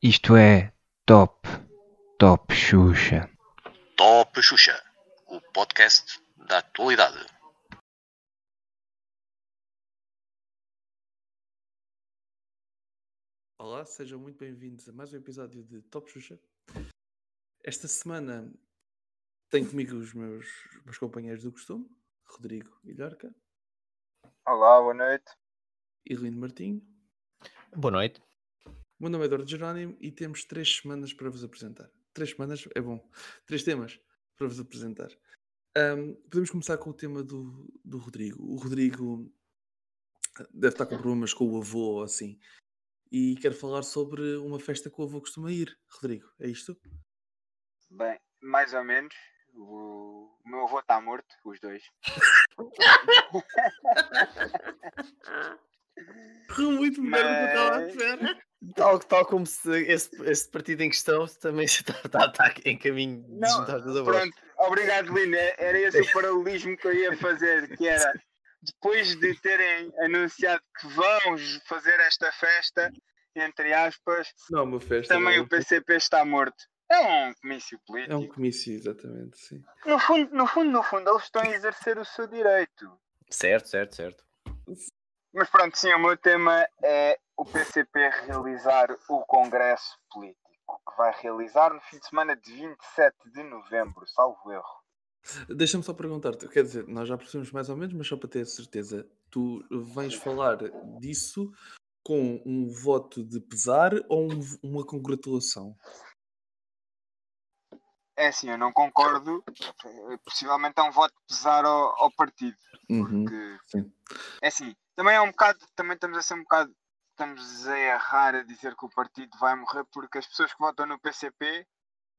Isto é Top, Top Xuxa. Top Xuxa, o podcast da atualidade. Olá, sejam muito bem-vindos a mais um episódio de Top Xuxa. Esta semana tenho comigo os meus, meus companheiros do costume, Rodrigo Ilharca Olá, boa noite. e Lindo Martinho. Boa noite. O meu nome é Eduardo Jerónimo e temos três semanas para vos apresentar. Três semanas é bom. Três temas para vos apresentar. Ahm, podemos começar com o tema do, do Rodrigo. O Rodrigo deve estar com problemas com o avô ou assim. E quero falar sobre uma festa que o avô costuma ir. Rodrigo, é isto? Bem, mais ou menos. O, meu avô está morto, os dois. Correu muito melhor do que eu estava Mas- espera. Tal, tal como se esse, esse partido em questão também está, está, está em caminho de Não, juntar os avós. pronto, obrigado, Lina. Era esse o paralelismo que eu ia fazer, que era depois de terem anunciado que vão fazer esta festa, entre aspas, Não, festa. também é o PCP está morto. É um comício É político. um comício, exatamente, sim. No fundo, no fundo, no fundo, eles estão a exercer o seu direito. Certo, certo, certo. Mas pronto, sim, o meu tema é o PCP realizar o Congresso Político, que vai realizar no fim de semana de 27 de novembro, salvo erro. Deixa-me só perguntar-te, quer dizer, nós já percebemos mais ou menos, mas só para ter certeza, tu vens falar disso com um voto de pesar ou um uma congratulação? É assim, eu não concordo, possivelmente é um voto pesar ao, ao partido, Uhum, porque sim. é assim, também é um bocado, também estamos a ser um bocado, estamos a errar a dizer que o partido vai morrer porque as pessoas que votam no PCP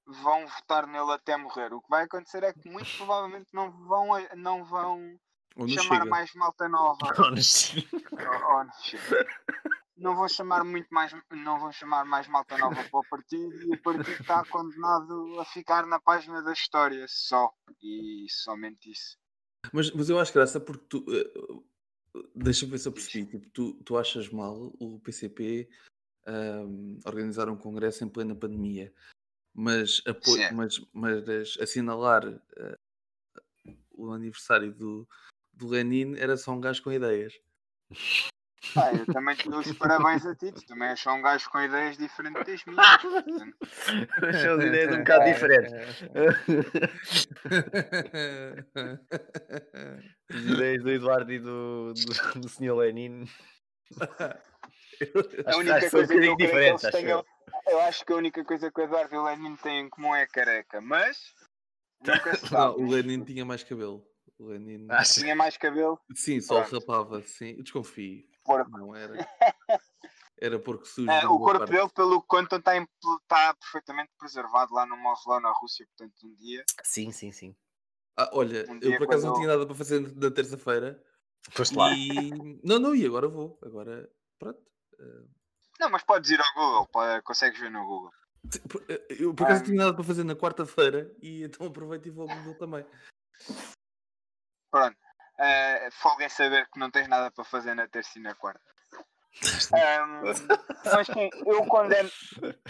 vão votar nele até morrer. O que vai acontecer é que muito provavelmente não vão, não vão Ou não chamar chega? mais malta nova. Honesty. Oh, oh, não chega. Não vou chamar muito mais não vou chamar mais malta nova para o partido e o partido está condenado a ficar na página da história só e somente isso Mas, mas eu acho graça porque tu. eh, Deixa-me ver se eu percebi. Tipo, tu, tu achas mal o PCP ahm, organizar um congresso em plena pandemia, mas, mas, mas assinalar eh, o aniversário do, do Lenin era só um gajo com ideias. Ah, eu também te dou os parabéns a ti tu também és só um gajo com ideias diferentes das minhas portanto, São as ideias um bocado diferentes. As ideias do Eduardo e do, do, do Sr. Lenin. a Acho- única acho que são um coisa que eu bocadinho creio que tenham eu. eu acho que a única coisa que o Eduardo e o Lenin têm em comum é careca mas nunca se Não, sabe o Lenin tinha mais cabelo. O Lenin. Acho- tinha mais cabelo Sim, só Pronto. rapava, sim. Desconfio. Porco Não era. Era porco sujo. É, o corpo parte. dele, pelo contam, está, está perfeitamente preservado lá no mausoléu na Rússia. Portanto, um dia. Sim, sim, sim. Ah, olha, Um eu por acaso não tinha nada para fazer na terça-feira. Foste lá. E. Não, não, e agora vou. Agora, pronto. Não, mas podes ir ao Google, pode- consegues ver no Google. Eh, Eu por acaso Ah. não tinha nada para fazer na quarta-feira e então aproveito e vou ao Google também. Pronto. Uh, folga em saber que não tens nada para fazer na terça e na quarta. Ahm, mas sim, eu condeno.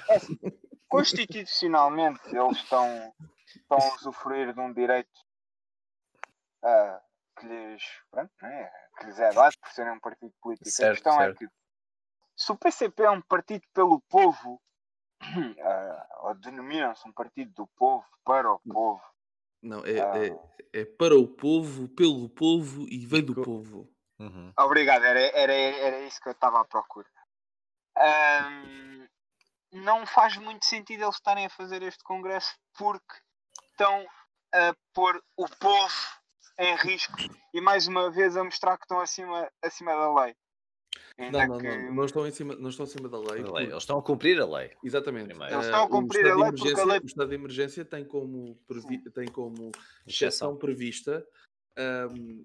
é assim, constitucionalmente, eles estão, estão a usufruir de um direito ah, que, lhes, pronto, né, que lhes é dado por serem um partido político. a Certo, questão certo. é que se o PCP é um partido pelo povo, ah, ou denomina-se um partido do povo para o povo, Não, é, Ah. é, é para o povo, pelo povo e vem do povo. Uhum. Obrigado, era, era, era isso que eu estava à procura. Ahm, não faz muito sentido eles estarem a fazer este congresso porque estão a pôr o povo em risco e mais uma vez a mostrar que estão acima, acima da lei. Ainda Não, não, que não, não estão, em cima, não estão acima da lei. A lei, Eles estão a cumprir a lei. Exatamente. Primeiro. Eles Eh, estão a o cumprir estado a de lei porque a emergência- lei- O estado de emergência tem como, previ- tem como Exceção. prevista. ahm,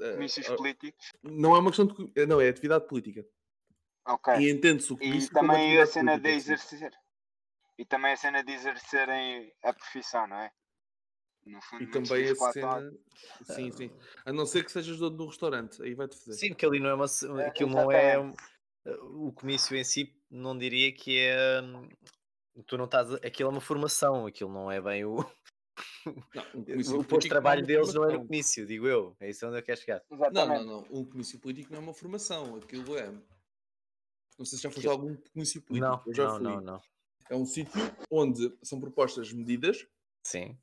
eh, comícios ah, políticos. não é uma questão de. co- Não, é atividade política. Ok. E entende-se o E comício como também a atividade cena de política, sim. exercer. E também a cena de exercerem a profissão, não é? No fundo, E também a lá cena. Sim, sim. A não ser que sejas dono de um restaurante, aí vai-te fazer. Sim, porque ali não é uma. É, Aquilo não é. um- O comício em si, não diria que é. hum, Tu não estás. Aquilo é uma formação, aquilo não é bem o. Não, um O posto de político trabalho não é deles não é no formação. comício, digo eu. É isso onde eu quero chegar. Não, Exatamente. não, não. Um comício político não é uma formação. Aquilo é. Não sei se já foste Aquilo- algum comício político. Não, não, não, não. É um sítio onde são propostas medidas, Sim.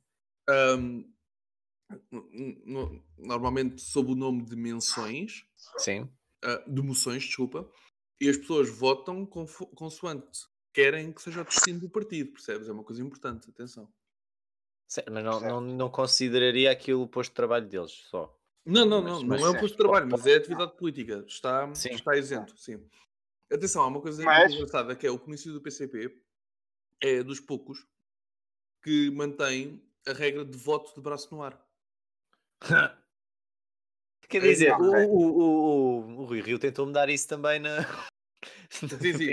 N- normalmente sob o nome de menções, Sim. ah, de moções, desculpa, e as pessoas votam consoante querem que seja o destino do partido, percebes? É uma coisa importante, atenção. Certo, mas não, não, não consideraria aquilo o posto de trabalho deles só. Não, não, Mas- não, mas não é um sim, posto de trabalho, mas é atividade política. Está, Sim. está isento, sim. Atenção, há uma coisa Mas- engraçada que é o comício do PCP é dos poucos que mantém a regra de voto de braço no ar. Quer É, dizer, o, é. o, o, o, o Rui Rio tentou mudar isso também na. Sim, sim.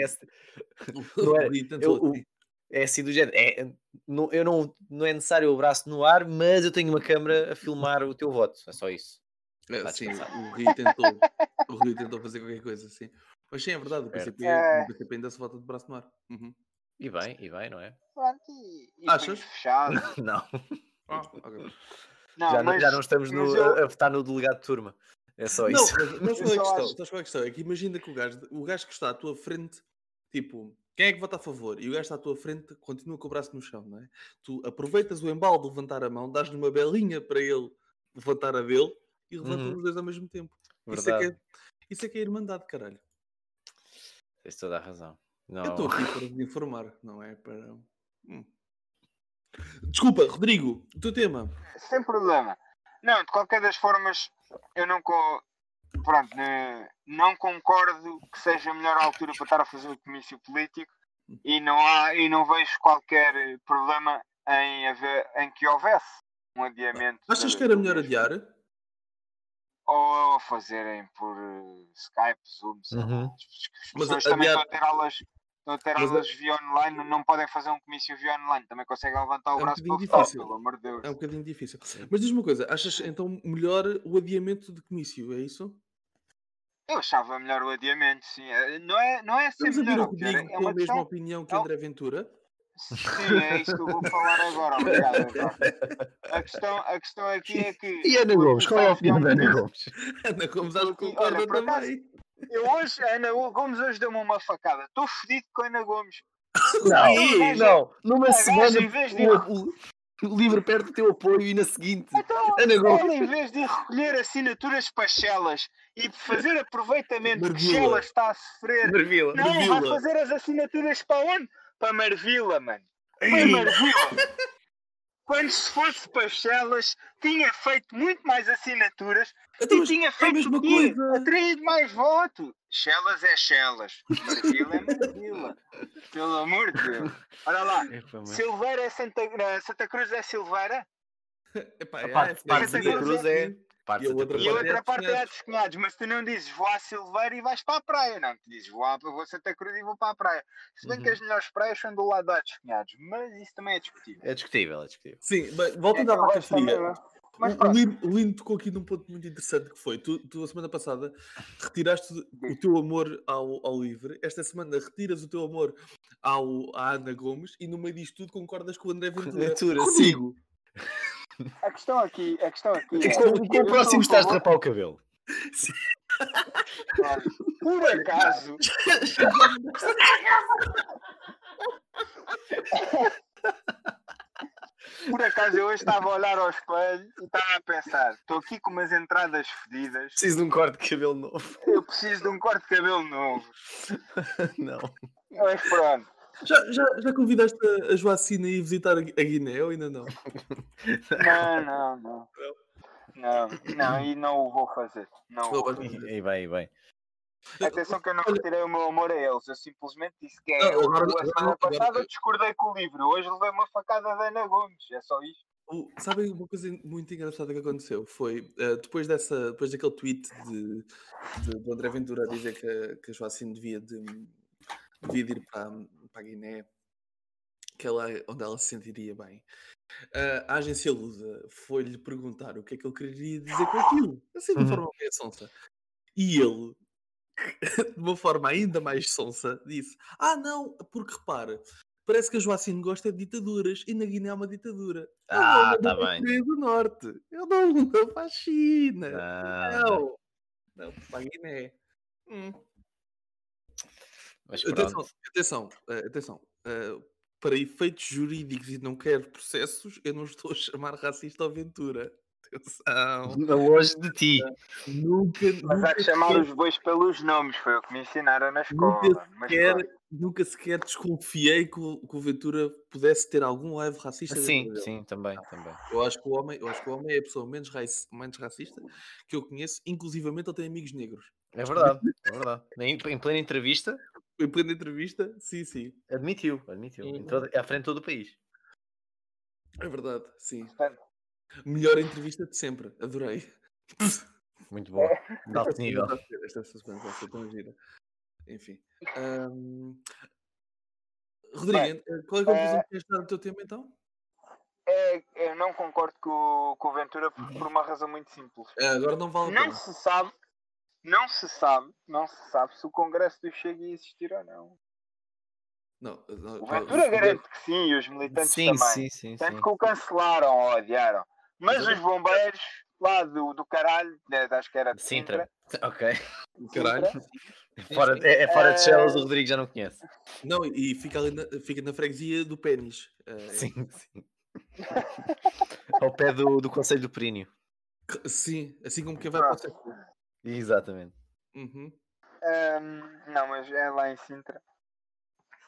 Não era- tentou, eu-. É assim do género. É, não, eu não, não é necessário o braço no ar, mas eu tenho uma câmera a filmar o teu voto. É só isso. É, sim, o Rui tentou, o Rui tentou fazer qualquer coisa, sim. Mas sim, é verdade, o. PCP, É. o PCP ainda se vota de braço no ar. Uhum. E bem, e bem, não é? Pronto, e, e Achas? punhos fechados. Não, Ah, ok. Não, já, não, mas, já não estamos no, mas eu- a, votar no delegado de turma. É só Não, isso. mas, mas qual é a questão? acho- Sabes qual é a questão? É que imagina que o gajo, o gajo que está à tua frente, tipo, quem é que vota a favor? E o gajo está à tua frente, continua com o braço no chão, não é? Tu aproveitas o embalo de levantar a mão, dás-lhe uma belinha para ele levantar a dele e levantam Uhum. os dois ao mesmo tempo. Isso é, Verdade. que é, isso é que é irmandade, caralho. Tens toda a razão. Não. Eu estou aqui para vos informar, não é? Para. Hum. Desculpa, Rodrigo, o teu tema. sem problema. Não, de qualquer das formas, eu não, co- pronto, né, não concordo que seja a melhor altura para estar a fazer o comício político e não, há, e não vejo qualquer problema em, haver, em que houvesse um adiamento. Achas que era melhor adiar? Ou fazerem por eh, Skype, Zoom. Uhum. As- As Mas pessoas também adiar- estão a ter aulas. Estão a ter a- aulas via online, não podem fazer um comício via online, também conseguem levantar o É um braço para votar, difícil. pelo amor de Deus. É um bocadinho difícil. Mas diz-me uma coisa, achas então melhor o adiamento de comício, é isso? Eu achava melhor o adiamento, sim. Eh, Não é, não é ser Estamos a ver melhor, o ou pior, é com a mesma questão... opinião que é André Ventura? Sim, é isso que eu vou falar agora, obrigado. A questão, a questão aqui é que... E Ana Gomes? Qual é a opinião da Ana Gomes? Ana Gomes acho que concorda também. Eu hoje, a Ana Gomes hoje deu-me uma facada. Estou fedido com a Ana Gomes. Não, Sim, não. Numa semana em vez de- o, o, o livro perde o teu apoio e na seguinte. Então, Ana Gomes. ela, em vez de recolher assinaturas para Chelas e fazer aproveitamento que Marvila. Chelas está a sofrer, Marvila. não, vai Marvila. fazer as assinaturas para onde? Para Marvila, mano. Para Marvila. Quando se fosse para Chelas, tinha feito muito mais assinaturas Então, e tinha é feito quê? coisa. Atraído mais voto. Chelas é Chelas. Marvila é Marvila. Pelo amor de Deus. Olha lá. Epá, mas- Silveira é Santa, Santa Cruz é Silveira Epá, A é, parte- é, de é, Santa Cruz é- Parte E a Santa outra e a parte é outra de parte é a dos cunhados. Mas tu não dizes vou à Silveira e vais para a praia. Não, tu dizes vou, à, vou a Santa Cruz e vou para a praia. Se bem que Uhum. as melhores praias são do lado dos cunhados. Mas isso também é discutível. É discutível, é discutível. Sim, mas voltando É, à vaca fria. mas- O-. Lino, o Lino tocou aqui num ponto muito interessante que foi, tu, tu a semana passada retiraste o teu amor ao, ao livre, esta semana retiras o teu amor ao, à Ana Gomes e no meio disto tudo concordas com o André Ventura. Ventura, Rodrigo, A questão aqui, a questão aqui É é. com, com o próximo estás a rapar o cabelo. Olha, Por acaso. Por acaso eu hoje estava a olhar ao espelho e estava a pensar, estou aqui com umas entradas fedidas, Preciso de um corte de cabelo novo. eu preciso de um corte de cabelo novo. Não. Mas pronto, já, já, já convidaste a, a Joacina a ir visitar a, Gui- a Guiné ou ainda não? não, não, não. Não, não, e não o vou fazer. Não vou fazer. E bem, e bem. Atenção que eu não retirei o meu amor a eles, eu simplesmente disse que é. Não, agora- a agora- semana agora- passada discordei com o livro, hoje levei uma facada da Ana Gomes, é só isto. O- Sabem uma coisa muito engraçada que aconteceu? Foi eh, depois, dessa, depois daquele tweet de, de, do André Ventura a dizer que, a- que a Joacine devia de, devia de ir para, para a Guiné, que ela, onde ela se sentiria bem. a agência Lusa foi-lhe perguntar o que é que ele queria dizer com aquilo, assim de Uhum. forma meio sonsa. E ele, de uma forma ainda mais sonsa, disse: Ah, não, porque repara, parece que a Joacine gosta de ditaduras e na Guiné é uma ditadura. Ah, tá a bem. Coreia do Norte, ele não mandou para a China. Ah, Não, não, para a Guiné. Hum. Mas Atenção, atenção, eh, atenção. eh, para efeitos jurídicos e não quero processos, eu não estou a chamar racista ao Ventura. Atenção. Longe de ti. Nunca, Mas há nunca que chamar sequer, os bois pelos nomes, foi o que me ensinaram na escola. nunca sequer, nunca sequer desconfiei que o, que o Ventura pudesse ter algum live racista Sim, dele. sim, também, também. Eu acho que o homem, eu acho que o homem é a pessoa menos, raci- menos racista que eu conheço, inclusivamente ele tem amigos negros. É verdade, é verdade. Em, em plena entrevista, Em plena entrevista, sim, sim. admitiu, admitiu. Uhum. Entrou à frente de todo o país. É verdade, sim. Portanto, Melhor entrevista de sempre, adorei. Muito bom. De alto nível. Esta suspense vai ser tão gira. Enfim. ahm, Rodrigo, eh, qual é a conclusão eh, que queres dar do teu tema então? é, eu não concordo com, o- com o Ventura por, por uma razão muito simples. Eh, agora não vale a Não pena. se sabe, não se sabe, não se sabe se o Congresso do Chega ia existir ou não. Não, não, O Ventura os- garante que sim, e os militantes Sim, também. sim, sim, Tanto sim. que o cancelaram ou odiaram. Mas os bombeiros lá do, do caralho, né, acho que era de Sintra. Ok. Caralho. Sintra, Fora, é, é fora de Chelas, Eh, o Rodrigo já não conhece. Não, e fica ali na, fica na freguesia do pênis. Eh, Sim, sim. Ao pé do, do Conselho do Períneo. Sim, assim como quem vai para o século. Exatamente. Uhum. Ahm, não, mas é lá em Sintra.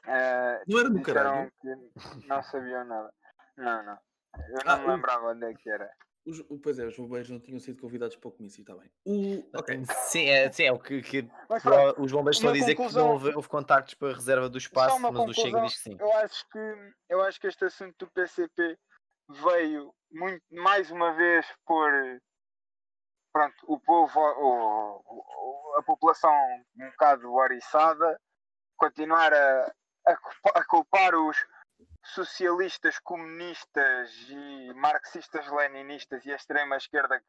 Ah, Não era no caralho. que não sabiam nada. Não, não. Eu não Ah, me o- lembrava onde é que era. Os, o- pois é, os bombeiros não tinham sido convidados para o comício, está bem. O, ok. Sim, é, sim, é o que, que Mas pronto, os bombeiros estão a dizer que conclusão- não houve, houve contactos para a reserva do espaço, mas o Chega diz que sim. eu acho que eu acho que este assunto do PCP veio muito mais uma vez por pronto, o povo, o- o- a população um bocado oriçada, continuar a, a culpa- a culpar os socialistas, comunistas e marxistas-leninistas e a extrema-esquerda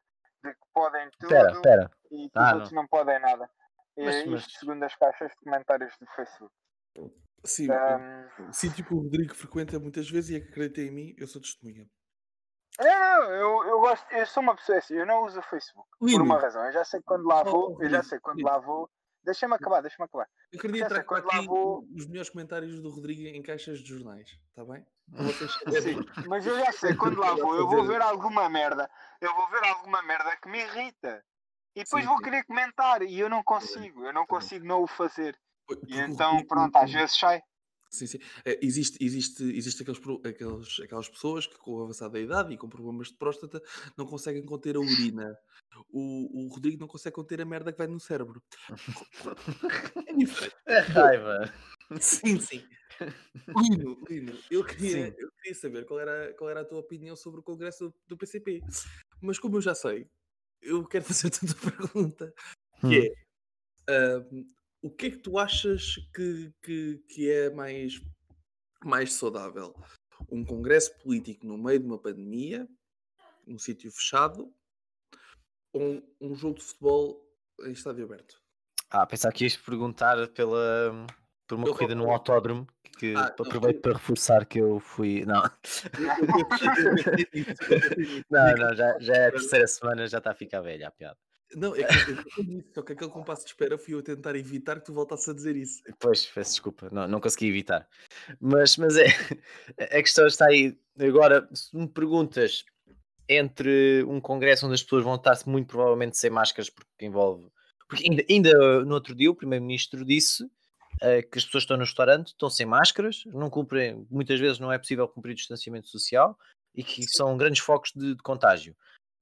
de que podem tudo Espera, espera. e que Ah, os outros não. podem nada. E Mas- isto mas- segundo as caixas de comentários do Facebook. Sim, Ahm, sítio que o Rodrigo frequenta muitas vezes e acredita em mim, eu sou testemunha. Não, eu, eu gosto, eu sou uma pessoa assim, eu não uso o Facebook. Por uma razão, eu já sei quando lá vou, eu já sei quando lá vou. Deixa-me acabar, deixa-me acabar. eu queria entrar quando lá vou- os melhores comentários do Rodrigo em caixas de jornais, está bem? Sim, mas eu já sei quando lá vou, eu vou ver alguma merda, eu vou ver alguma merda que me irrita. E depois Sim, vou sim. querer comentar e eu não consigo, eu não Tá consigo não o fazer. E então, pronto, às vezes sai. Sim, sim. É, existe, existe, existe aqueles, aqueles, aquelas pessoas que, com a avançada idade e com problemas de próstata, não conseguem conter a urina. O, o Rodrigo não consegue conter a merda que vai no cérebro. É diferente. A raiva. Sim, sim. Lino, Lino, eu queria, Sim. eu queria saber qual era, qual era a tua opinião sobre o congresso do, do PCP. Mas como eu já sei, eu quero fazer-te outra pergunta, que é ahm, o que é que tu achas que, que, que é mais, mais saudável? Um congresso político no meio de uma pandemia, num sítio fechado, ou um, um jogo de futebol em estádio aberto? Ah, pensar que ias perguntar pela, por uma Eu corrida num concordo. autódromo que Ah, aproveito eu- para reforçar que eu fui. Não, não, não já, já é a terceira semana, já está a ficar velha a piada. Não, é que eu nisso, só que aquele compasso de espera fui eu a tentar evitar que tu voltasses a dizer isso. Pois, peço desculpa, não, não consegui evitar. Mas, mas é, a questão está aí. Agora, se me perguntas entre um congresso onde as pessoas vão estar muito provavelmente sem máscaras, porque envolve. Porque ainda, ainda no outro dia o Primeiro-Ministro disse eh, que as pessoas estão no restaurante, estão sem máscaras, não cumprem, muitas vezes não é possível cumprir o distanciamento social e que são grandes focos de, de contágio.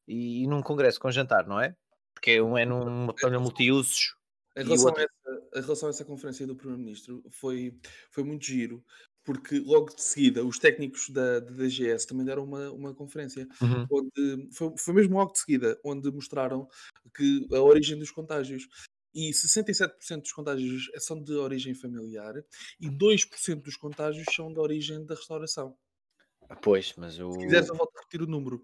E, num congresso com jantar, não é? Porque um é numa palha multiusos. Em relação, outro- a essa, em relação a essa conferência do Primeiro-Ministro, foi, foi muito giro, porque logo de seguida os técnicos da, da DGS também deram uma, uma conferência, Uhum. onde foi, foi mesmo logo de seguida, onde mostraram que a origem dos contágios. E 67% dos contágios são de origem familiar e 2% dos contágios são de origem da restauração. Pois, mas o. Se quiseres, eu volto a repetir o número.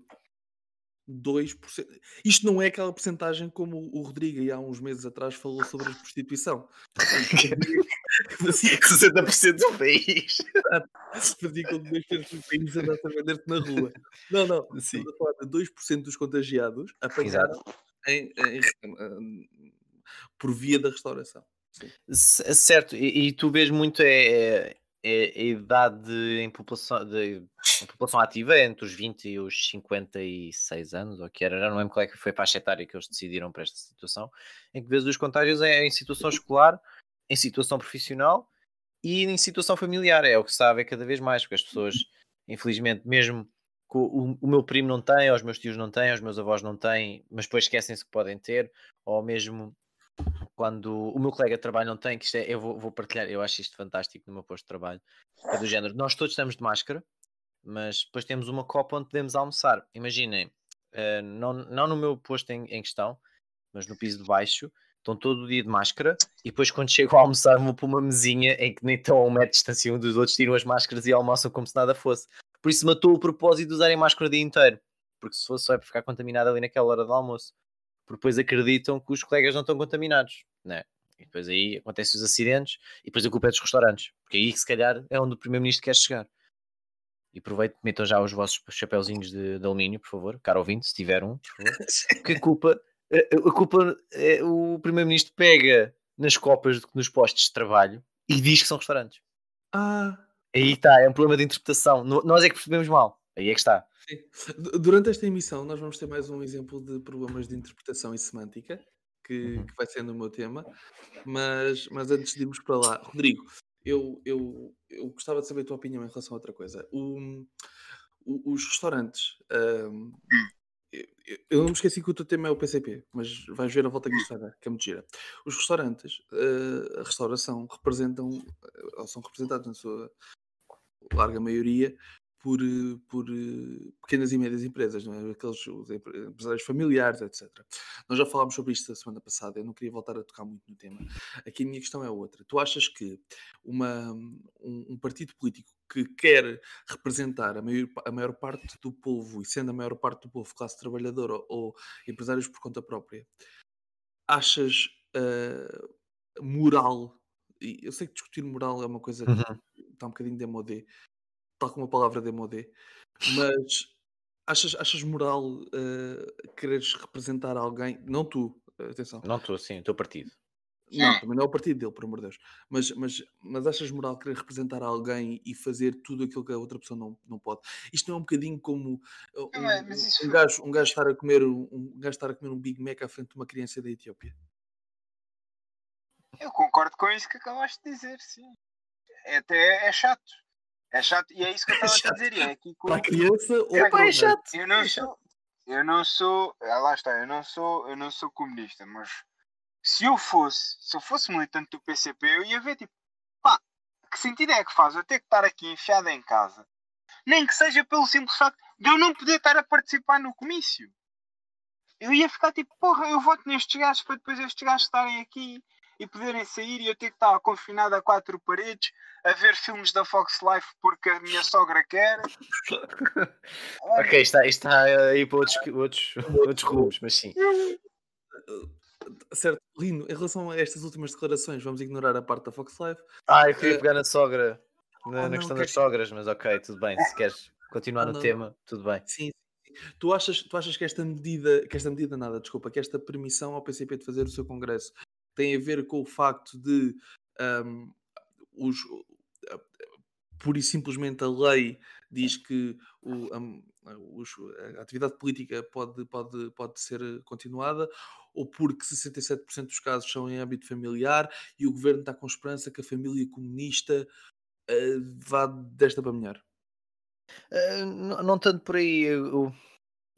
2%. Isto não é aquela porcentagem como o Rodrigo há uns meses atrás falou sobre a prostituição. Fazia 60% do país. com que 2% do país andasse a vender-te na rua. Não, não. Sim. Estamos a falar de 2% dos contagiados apanhados em, em- em- por via da restauração. C- Certo, e, e tu vês muito é- é a idade em população, de, em população ativa é entre os 20 e os 56 anos, ou que era, já não lembro qual é que foi a faixa etária que eles decidiram para esta situação, em que vês os contágios é em situação escolar, em situação profissional e em situação familiar, é o que se sabe cada vez mais, porque as pessoas, infelizmente, mesmo que o, o meu primo não tem, ou os meus tios não têm, ou os meus avós não têm, mas depois esquecem-se que podem ter, ou mesmo quando o meu colega de trabalho não tem, que isto é, eu vou, vou partilhar, eu acho isto fantástico no meu posto de trabalho, é do género, nós todos estamos de máscara, mas depois temos uma copa onde podemos almoçar. Imaginem, eh, não, não no meu posto em, em questão, mas no piso de baixo, estão todo o dia de máscara e depois quando chego a almoçar vou para uma mesinha em que nem estão a um metro de distância um dos outros, tiram as máscaras e almoçam como se nada fosse. Por isso matou o propósito de usarem máscara o dia inteiro, porque se fosse só é para ficar contaminado ali naquela hora do almoço porque depois acreditam que os colegas não estão contaminados, né? E depois aí acontecem os acidentes e depois a culpa é dos restaurantes, porque aí se calhar é onde o primeiro-ministro quer chegar. E aproveito, metam já os vossos chapéuzinhos de, de alumínio, por favor, caro ouvinte, se tiver um, por favor. Porque a culpa, a, a culpa é, o primeiro-ministro pega nas copas nos postos de trabalho e diz que são restaurantes. Ah, Aí está, é um problema de interpretação. Nós é que percebemos mal. Aí é que está. Durante esta emissão, nós vamos ter mais um exemplo de problemas de interpretação e semântica, que, Uhum. que vai sendo o meu tema. Mas, mas antes de irmos para lá, Rodrigo, eu, eu, eu gostava de saber a tua opinião em relação a outra coisa. O- o- os restaurantes. ahm, eu, não me esqueci que o teu tema é o PCP, mas vais ver a volta que isto vai dar, que é muito gira. Os restaurantes, ah, a restauração, representam, ou são representados na sua larga maioria por, eh, por eh, pequenas e médias empresas, não é? Aqueles os empre- empresários familiares, etc. Nós já falámos sobre isto a semana passada, eu não queria voltar a tocar muito no tema. Aqui a minha questão é outra. Tu achas que uma, um, um partido político que quer representar a maior, a maior parte do povo, e sendo a maior parte do povo classe trabalhadora ou, ou empresários por conta própria, achas eh, moral, eu sei que discutir moral é uma coisa que está um bocadinho demodé, tal como a palavra demodé, mas achas, achas moral eh, quereres representar alguém, não tu, atenção, Não estou assim, o teu partido. não, também não é o partido dele, por amor de Deus, mas, mas, mas achas moral querer representar alguém e fazer tudo aquilo que a outra pessoa não, não pode? Isto não é um bocadinho como uh, um, é, isso um, gajo, um gajo estar a comer um, um gajo estar a comer um Big Mac à frente de uma criança da Etiópia. Eu concordo com isso que acabaste de dizer, sim. É até é chato. É chato, e é isso que eu estava a dizer. É que a eu, criança ou É, o é chato. eu não sou. Eu não sou. ah, lá está, eu não sou, eu não sou comunista, mas se eu fosse, se eu fosse militante do PCP, eu ia ver tipo, pá, que sentido é que faz eu ter que estar aqui enfiado em casa? Nem que seja pelo simples facto de eu não poder estar a participar no comício. Eu ia ficar tipo, porra, eu voto nestes gajos para depois estes gajos estarem aqui e poderem sair e eu ter que estar confinado a quatro paredes a ver filmes da Fox Life porque a minha sogra quer. Ok, está, está aí para outros, outros, outros rumos, mas sim. Certo, Lino, em relação a estas últimas declarações, vamos ignorar a parte da Fox Live. Ah, eu queria pegar na sogra, na, Oh, na não, questão que- das sogras, mas ok, tudo bem. Se queres continuar Oh, no não. tema, tudo bem. Sim, sim, sim. Tu achas, tu achas que esta medida, que esta medida nada, desculpa, que esta permissão ao PCP de fazer o seu congresso tem a ver com o facto de ahm, os, a- pura e simplesmente a lei diz que o, am- os- a atividade política pode, pode, pode ser continuada ou porque 67% dos casos são em âmbito familiar e o governo está com esperança que a família comunista ah, vá desta para melhor. Ah, não, não tanto por aí. eu- eu-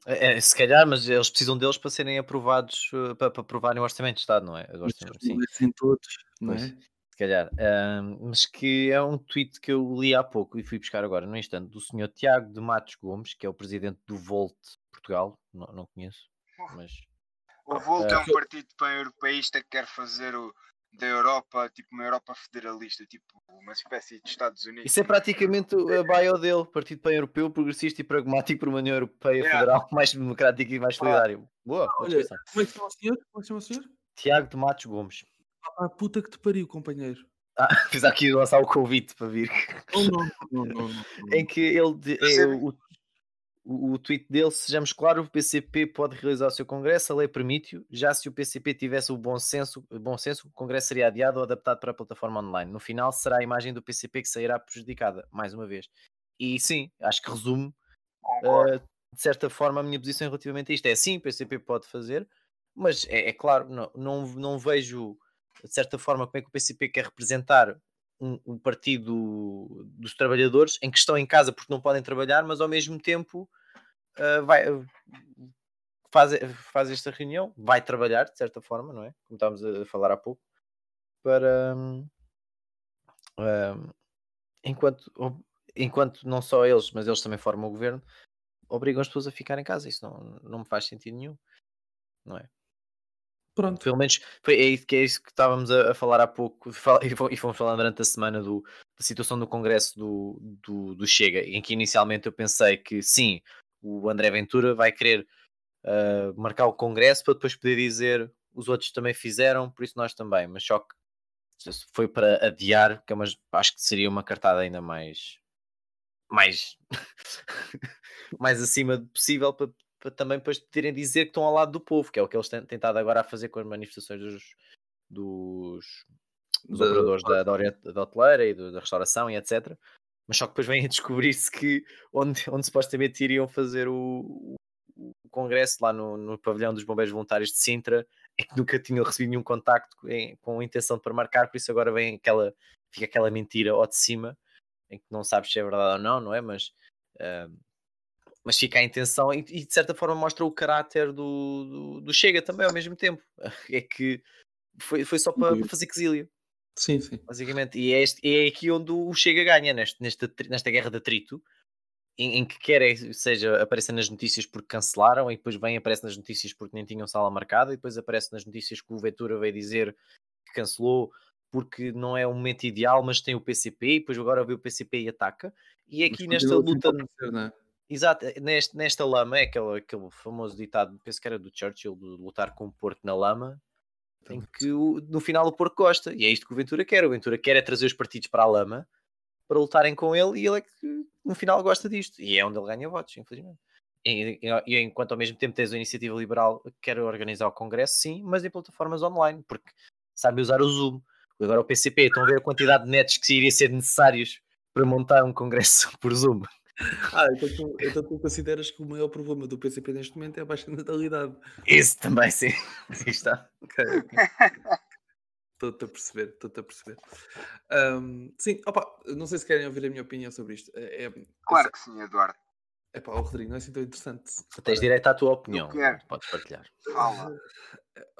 é, é, se calhar, mas eles precisam deles para serem aprovados, uh, para, para aprovarem o orçamento de Estado, não é? Agora, Mas sim, não é assim todos, não Pois. é? se calhar. Ah, mas que é um tweet que eu li há pouco e fui buscar agora, no instante, do senhor Tiago de Matos Gomes, que é o presidente do Volt Portugal. Não, não conheço, mas O Volt é um partido pan-europeísta que quer fazer o da Europa, tipo uma Europa federalista, tipo uma espécie de Estados Unidos. Isso é praticamente a bio dele, Partido Pan-Europeu, Progressista e Pragmático por uma União Europeia Yeah. Federal mais democrática e mais solidária. Boa, boa Olha, como é que chama o senhor? Como é que se chama o senhor? Tiago de Matos Gomes. Ah, puta que te pariu, companheiro. Ah, fiz aqui lançar o convite para vir. Não, não, não, não, não, não. em que ele de- é, Percebe? o, o, o tweet dele, sejamos claros, o PCP pode realizar o seu congresso, a lei permite-o, já se o PCP tivesse o bom senso, o bom senso, o congresso seria adiado ou adaptado para a plataforma online. No final será a imagem do PCP que sairá prejudicada, mais uma vez. E sim, acho que resume uh, de certa forma a minha posição relativamente a isto. É sim, o PCP pode fazer, mas é, é claro, não, não, não vejo de certa forma como é que o PCP quer representar um, um partido dos trabalhadores em que estão em casa porque não podem trabalhar, mas ao mesmo tempo uh, vai, uh, faz, faz esta reunião, vai trabalhar de certa forma, não é? Como estávamos a falar há pouco, para hum, enquanto, enquanto não só eles, mas eles também formam o governo, obrigam as pessoas a ficar em casa. Isso não, não me faz sentido nenhum, não é? Pronto. Pelo menos foi, é, isso, que é isso que estávamos a, a falar há pouco e fo- fomos falando durante a semana do, da situação do Congresso do, do, do Chega, em que inicialmente eu pensei que sim, o André Ventura vai querer ah, marcar o Congresso para depois poder dizer os outros também fizeram, por isso nós também, mas só que foi para adiar, que é uma, acho que seria uma cartada ainda mais mais mais acima do possível para, para também depois poderem dizer que estão ao lado do povo, que é o que eles têm tentado agora a fazer com as manifestações dos, dos, dos Da- operadores da, da, da hoteleira e do- da restauração e etc. Mas só que depois vem a descobrir-se que onde, onde supostamente iriam fazer o, o congresso lá no, no pavilhão dos bombeiros voluntários de Sintra é que nunca tinham recebido nenhum contacto em- com a intenção de para marcar, por isso agora vem aquela, fica aquela mentira ao de cima em que não sabes se é verdade ou não, não é? Mas, ah, mas fica a intenção e, e, de certa forma mostra o caráter do, do, do Chega também ao mesmo tempo. É que foi, foi só para, para fazer quesília, Sim, sim. basicamente. E é, este- é aqui onde o Chega ganha, neste, nesta, nesta guerra de atrito, em, em que quer é, seja apareça nas notícias porque cancelaram, e depois vem aparece nas notícias porque nem tinham sala marcada, e depois aparece nas notícias que o Ventura veio dizer que cancelou porque não é o momento ideal, mas tem o PCP, e depois agora vê o PCP e ataca. E Mas aqui nesta luta, aparecer, não é? Exato, neste, nesta lama, é aquele, aquele famoso ditado, penso que era do Churchill, de lutar com o porco na lama, em que o- no final o porco gosta, e é isto que o Ventura quer. O Ventura quer é trazer os partidos para a lama para lutarem com ele, e ele é que no final gosta disto, e é onde ele ganha votos, infelizmente. E, e- enquanto ao mesmo tempo tens a iniciativa liberal que quer organizar o Congresso, sim, mas em plataformas online, porque sabe usar o Zoom. Agora o PCP, estão a ver a quantidade de netos que iria ser necessários para montar um Congresso por Zoom. Ah, então tu, então tu consideras que o maior problema do PCP neste momento é a baixa natalidade. Isso também, sim. Aí está. Ok. Estou-te a perceber, estou-te a perceber. Ahm, sim, opa, não sei se querem ouvir a minha opinião sobre isto. É, é, Claro que sim, Eduardo. é pá, o Rodrigo, não é assim tão interessante. Tens direito à tua opinião. Podes partilhar. Fala.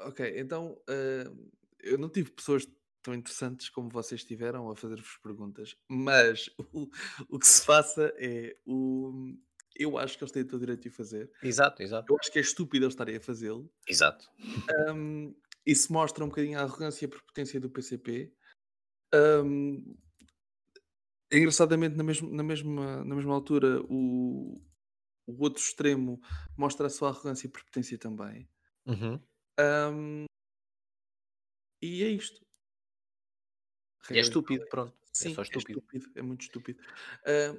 Ok, então ah, eu não tive pessoas tão interessantes como vocês tiveram a fazer-vos perguntas, mas o, o que se faça é o. Eu acho que eles têm todo o direito de o fazer. Exato, exato. Eu acho que é estúpido eles estarem a fazê-lo. Exato. Um, isso mostra um bocadinho a arrogância e a prepotência do PCP. Um, engraçadamente, na mesma, na mesma, na mesma altura, o, o outro extremo mostra a sua arrogância e prepotência também. Uhum. Um, e é isto. E é Regra estúpido, pronto. Sim, é só estúpido. é muito estúpido. Ah,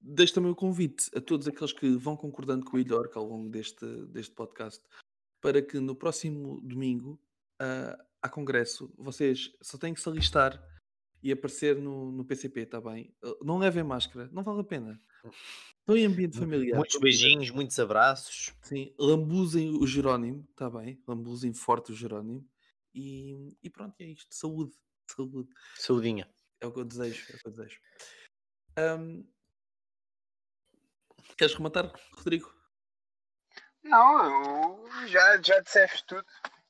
deixo também o convite a todos aqueles que vão concordando com o Ilhorca ao longo deste, deste podcast para que no próximo domingo, ah, a congresso, vocês só têm que se alistar e aparecer no, no PCP, está bem? Ah, Não levem máscara, não vale a pena. Estão em ambiente familiar. Muitos beijinhos, muitos abraços. Sim, lambuzem o Jerónimo, está bem? Lambuzem forte o Jerónimo. E, e pronto, é isto. Saúde. Saúde. Saudinha. É o que eu desejo. É o que eu desejo. Ahm, Queres rematar, Rodrigo? Não, eu já, já disseste tudo,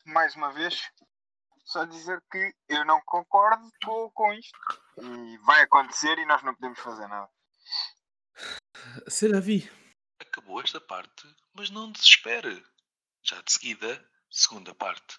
mais uma vez. Só dizer que eu não concordo com, com isto. E vai acontecer e nós não podemos fazer nada. Ser a vi. Acabou esta parte, mas não desespere. Já de seguida, segunda parte.